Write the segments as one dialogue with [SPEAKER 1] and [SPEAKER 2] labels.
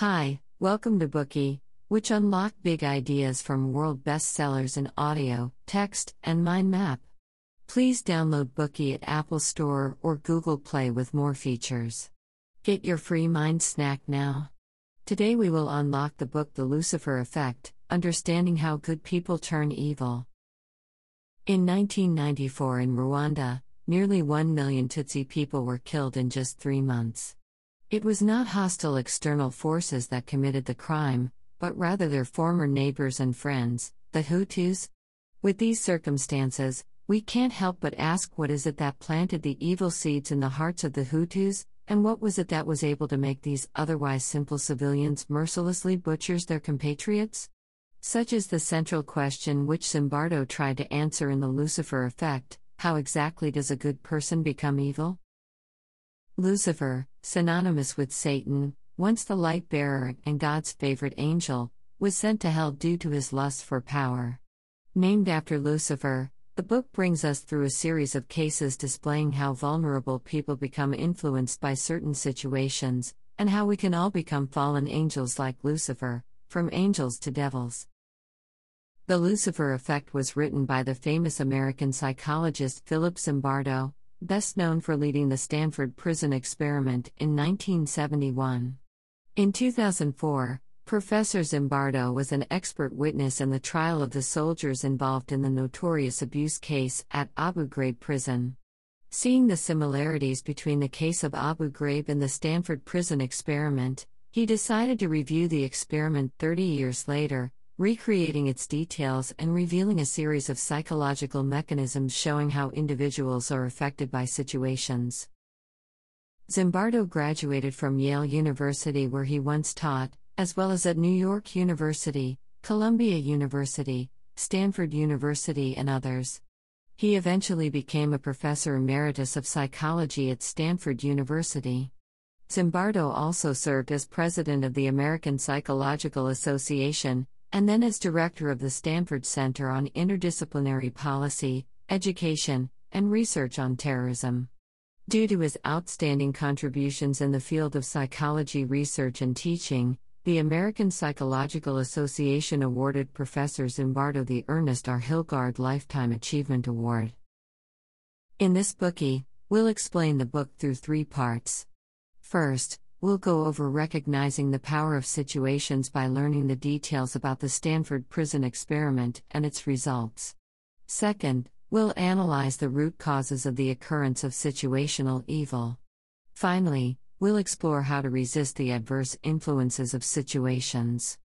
[SPEAKER 1] Hi, welcome to Bookey, which unlock big ideas from world bestsellers in audio, text, and mind map. Please download Bookey at Apple Store or Google Play with more features. Get your free mind snack now. Today we will unlock the book The Lucifer Effect Understanding How Good People Turn Evil. In 1994 in Rwanda, nearly 1 million Tutsi people were killed in just three months. It was not hostile external forces that committed the crime, but rather their former neighbors and friends, the Hutus. With these circumstances, we can't help but ask what is it that planted the evil seeds in the hearts of the Hutus, and what was it that was able to make these otherwise simple civilians mercilessly butchers their compatriots? Such is the central question which Zimbardo tried to answer in The Lucifer Effect how exactly does a good person become evil? Lucifer, synonymous with Satan, once the light bearer and God's favorite angel, was sent to hell due to his lust for power. Named after Lucifer, the book brings us through a series of cases displaying how vulnerable people become influenced by certain situations, and how we can all become fallen angels like Lucifer, from angels to devils. The Lucifer Effect was written by the famous American psychologist Philip Zimbardo, best known for leading the Stanford Prison Experiment in 1971. In 2004, Professor Zimbardo was an expert witness in the trial of the soldiers involved in the notorious abuse case at Abu Ghraib prison. Seeing the similarities between the case of Abu Ghraib and the Stanford Prison Experiment, he decided to review the experiment 30 years later recreating its details and revealing a series of psychological mechanisms showing how individuals are affected by situations. Zimbardo graduated from Yale University, where he once taught, as well as at New York University, Columbia University, Stanford University, and others. He eventually became a professor emeritus of psychology at Stanford University. Zimbardo also served as president of the American Psychological Association, and then as director of the Stanford Center on Interdisciplinary Policy, Education, and Research on Terrorism. Due to his outstanding contributions in the field of psychology research and teaching, the American Psychological Association awarded Professor Zimbardo the Ernest R. Hilgard Lifetime Achievement Award. In this Bookey, we'll explain the book through three parts. First, we'll go over recognizing the power of situations by learning the details about the Stanford Prison Experiment and its results. Second, we'll analyze the root causes of the occurrence of situational evil. Finally, we'll explore how to resist the adverse influences of situations.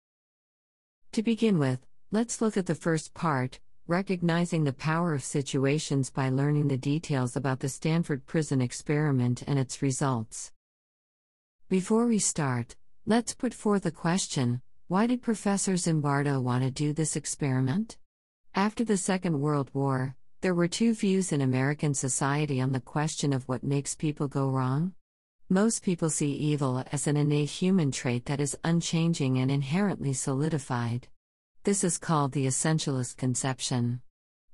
[SPEAKER 1] To begin with, let's look at the first part recognizing the power of situations by learning the details about the Stanford Prison Experiment and its results. Before we start, let's put forth a question why did Professor Zimbardo want to do this experiment? After the Second World War, there were two views in American society on the question of what makes people go wrong. Most people see evil as an innate human trait that is unchanging and inherently solidified. This is called the essentialist conception.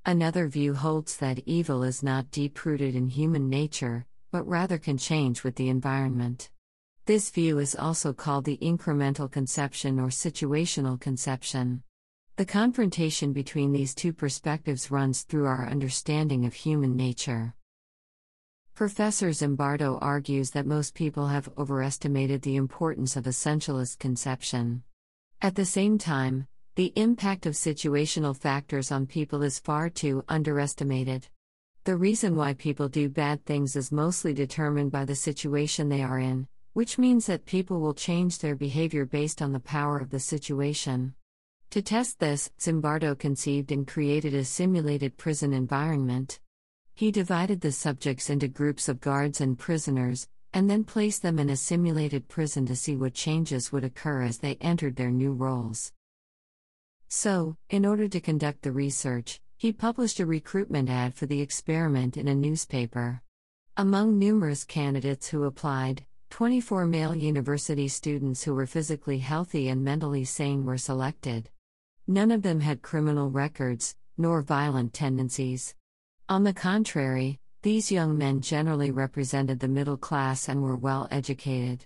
[SPEAKER 1] Another view holds that evil is not deep rooted in human nature, but rather can change with the environment. This view is also called the incremental conception or situational conception. The confrontation between these two perspectives runs through our understanding of human nature. Professor Zimbardo argues that most people have overestimated the importance of essentialist conception. At the same time, the impact of situational factors on people is far too underestimated. The reason why people do bad things is mostly determined by the situation they are in, which means that people will change their behavior based on the power of the situation. To test this, Zimbardo conceived and created a simulated prison environment. He divided the subjects into groups of guards and prisoners, and then placed them in a simulated prison to see what changes would occur as they entered their new roles. So, in order to conduct the research, he published a recruitment ad for the experiment in a newspaper. Among numerous candidates who applied, 24 male university students who were physically healthy and mentally sane were selected. None of them had criminal records, nor violent tendencies. On the contrary, these young men generally represented the middle class and were well educated.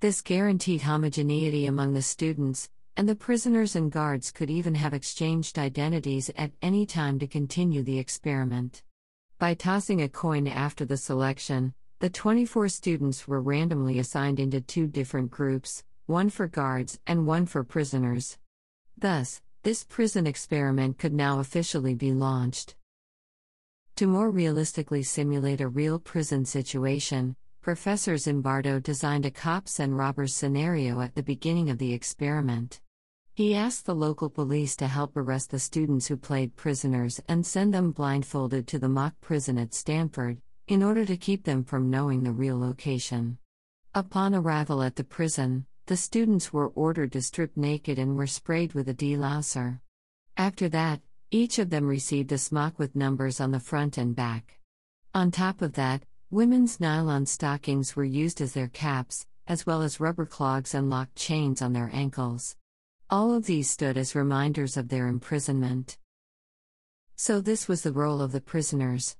[SPEAKER 1] This guaranteed homogeneity among the students, and the prisoners and guards could even have exchanged identities at any time to continue the experiment. By tossing a coin after the selection, the 24 students were randomly assigned into two different groups, one for guards and one for prisoners. Thus, this prison experiment could now officially be launched. To more realistically simulate a real prison situation, Professor Zimbardo designed a cops and robbers scenario at the beginning of the experiment. He asked the local police to help arrest the students who played prisoners and send them blindfolded to the mock prison at Stanford, in order to keep them from knowing the real location. Upon arrival at the prison, the students were ordered to strip naked and were sprayed with a delousing. After that, each of them received a smock with numbers on the front and back. On top of that, women's nylon stockings were used as their caps, as well as rubber clogs and locked chains on their ankles. All of these stood as reminders of their imprisonment. So, this was the role of the prisoners.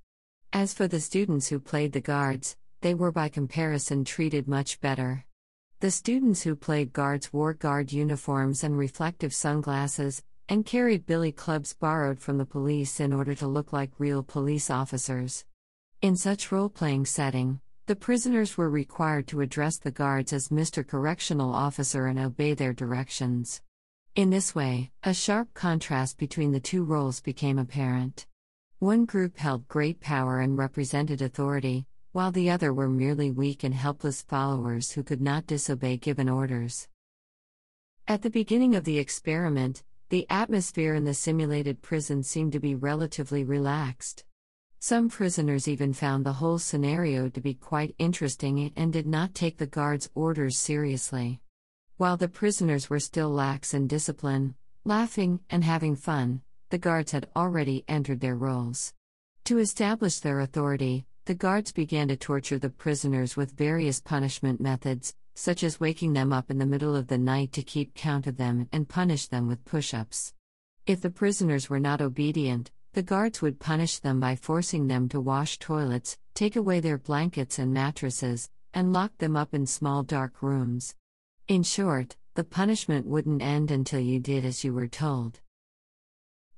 [SPEAKER 1] As for the students who played the guards, they were by comparison treated much better. The students who played guards wore guard uniforms and reflective sunglasses, and carried billy clubs borrowed from the police in order to look like real police officers. In such role playing setting, the prisoners were required to address the guards as Mr. Correctional Officer and obey their directions. In this way, a sharp contrast between the two roles became apparent. One group held great power and represented authority, while the other were merely weak and helpless followers who could not disobey given orders. At the beginning of the experiment, the atmosphere in the simulated prison seemed to be relatively relaxed. Some prisoners even found the whole scenario to be quite interesting and did not take the guards' orders seriously. While the prisoners were still lax in discipline, laughing, and having fun, the guards had already entered their roles. To establish their authority, the guards began to torture the prisoners with various punishment methods, such as waking them up in the middle of the night to keep count of them and punish them with push ups. If the prisoners were not obedient, the guards would punish them by forcing them to wash toilets, take away their blankets and mattresses, and lock them up in small dark rooms. In short, the punishment wouldn't end until you did as you were told.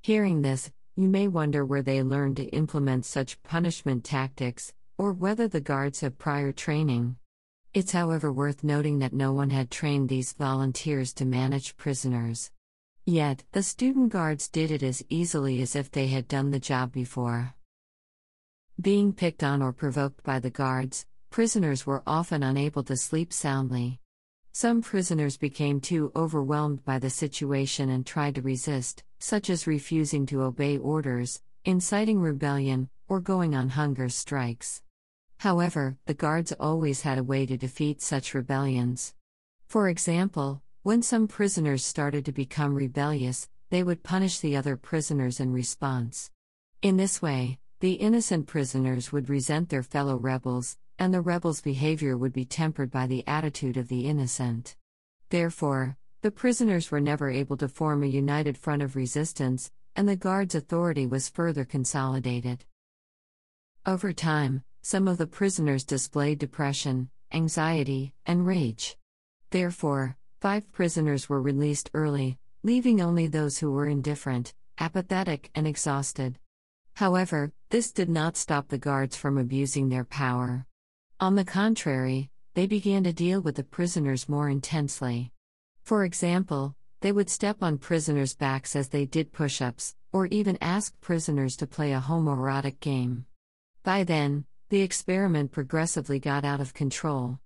[SPEAKER 1] Hearing this, you may wonder where they learned to implement such punishment tactics, or whether the guards have prior training. It's however worth noting that no one had trained these volunteers to manage prisoners. Yet, the student guards did it as easily as if they had done the job before. Being picked on or provoked by the guards, prisoners were often unable to sleep soundly. Some prisoners became too overwhelmed by the situation and tried to resist, such as refusing to obey orders, inciting rebellion, or going on hunger strikes. However, the guards always had a way to defeat such rebellions. For example, when some prisoners started to become rebellious, they would punish the other prisoners in response. In this way, the innocent prisoners would resent their fellow rebels, and the rebels' behavior would be tempered by the attitude of the innocent. Therefore, the prisoners were never able to form a united front of resistance, and the guards' authority was further consolidated. Over time, some of the prisoners displayed depression, anxiety, and rage. Therefore, five prisoners were released early, leaving only those who were indifferent, apathetic, and exhausted. However, this did not stop the guards from abusing their power. On the contrary, they began to deal with the prisoners more intensely. For example, they would step on prisoners' backs as they did push ups, or even ask prisoners to play a homoerotic game. By then, the experiment progressively got out of control.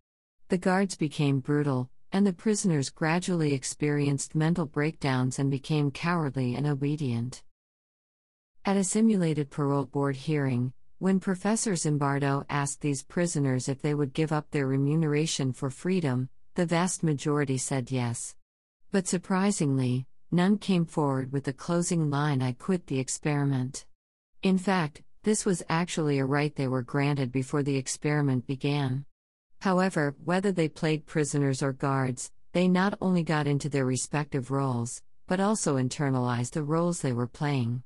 [SPEAKER 1] The guards became brutal, and the prisoners gradually experienced mental breakdowns and became cowardly and obedient. At a simulated parole board hearing, when Professor Zimbardo asked these prisoners if they would give up their remuneration for freedom, the vast majority said yes. But surprisingly, none came forward with the closing line I quit the experiment. In fact, this was actually a right they were granted before the experiment began. However, whether they played prisoners or guards, they not only got into their respective roles, but also internalized the roles they were playing.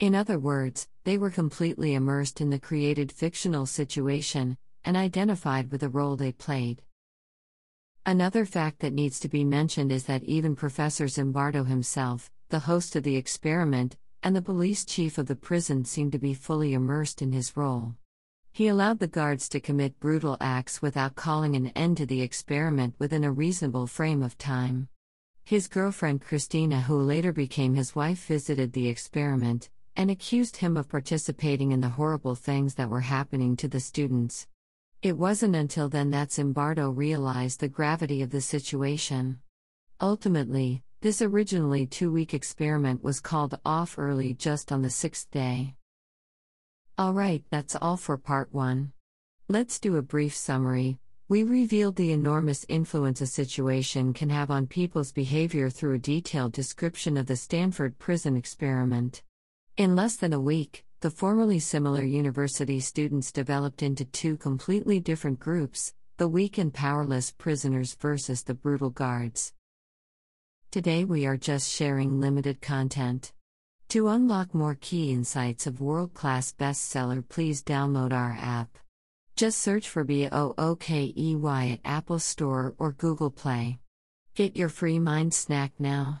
[SPEAKER 1] In other words, they were completely immersed in the created fictional situation and identified with the role they played. Another fact that needs to be mentioned is that even Professor Zimbardo himself, the host of the experiment, and the police chief of the prison seemed to be fully immersed in his role. He allowed the guards to commit brutal acts without calling an end to the experiment within a reasonable frame of time. His girlfriend Christina, who later became his wife, visited the experiment and accused him of participating in the horrible things that were happening to the students. It wasn't until then that Zimbardo realized the gravity of the situation. Ultimately, this originally two week experiment was called off early just on the sixth day. Alright, that's all for part 1. Let's do a brief summary. We revealed the enormous influence a situation can have on people's behavior through a detailed description of the Stanford prison experiment. In less than a week, the formerly similar university students developed into two completely different groups the weak and powerless prisoners versus the brutal guards. Today we are just sharing limited content. To unlock more key insights of world class bestseller, please download our app. Just search for BOOKEY at Apple Store or Google Play. Get your free mind snack now.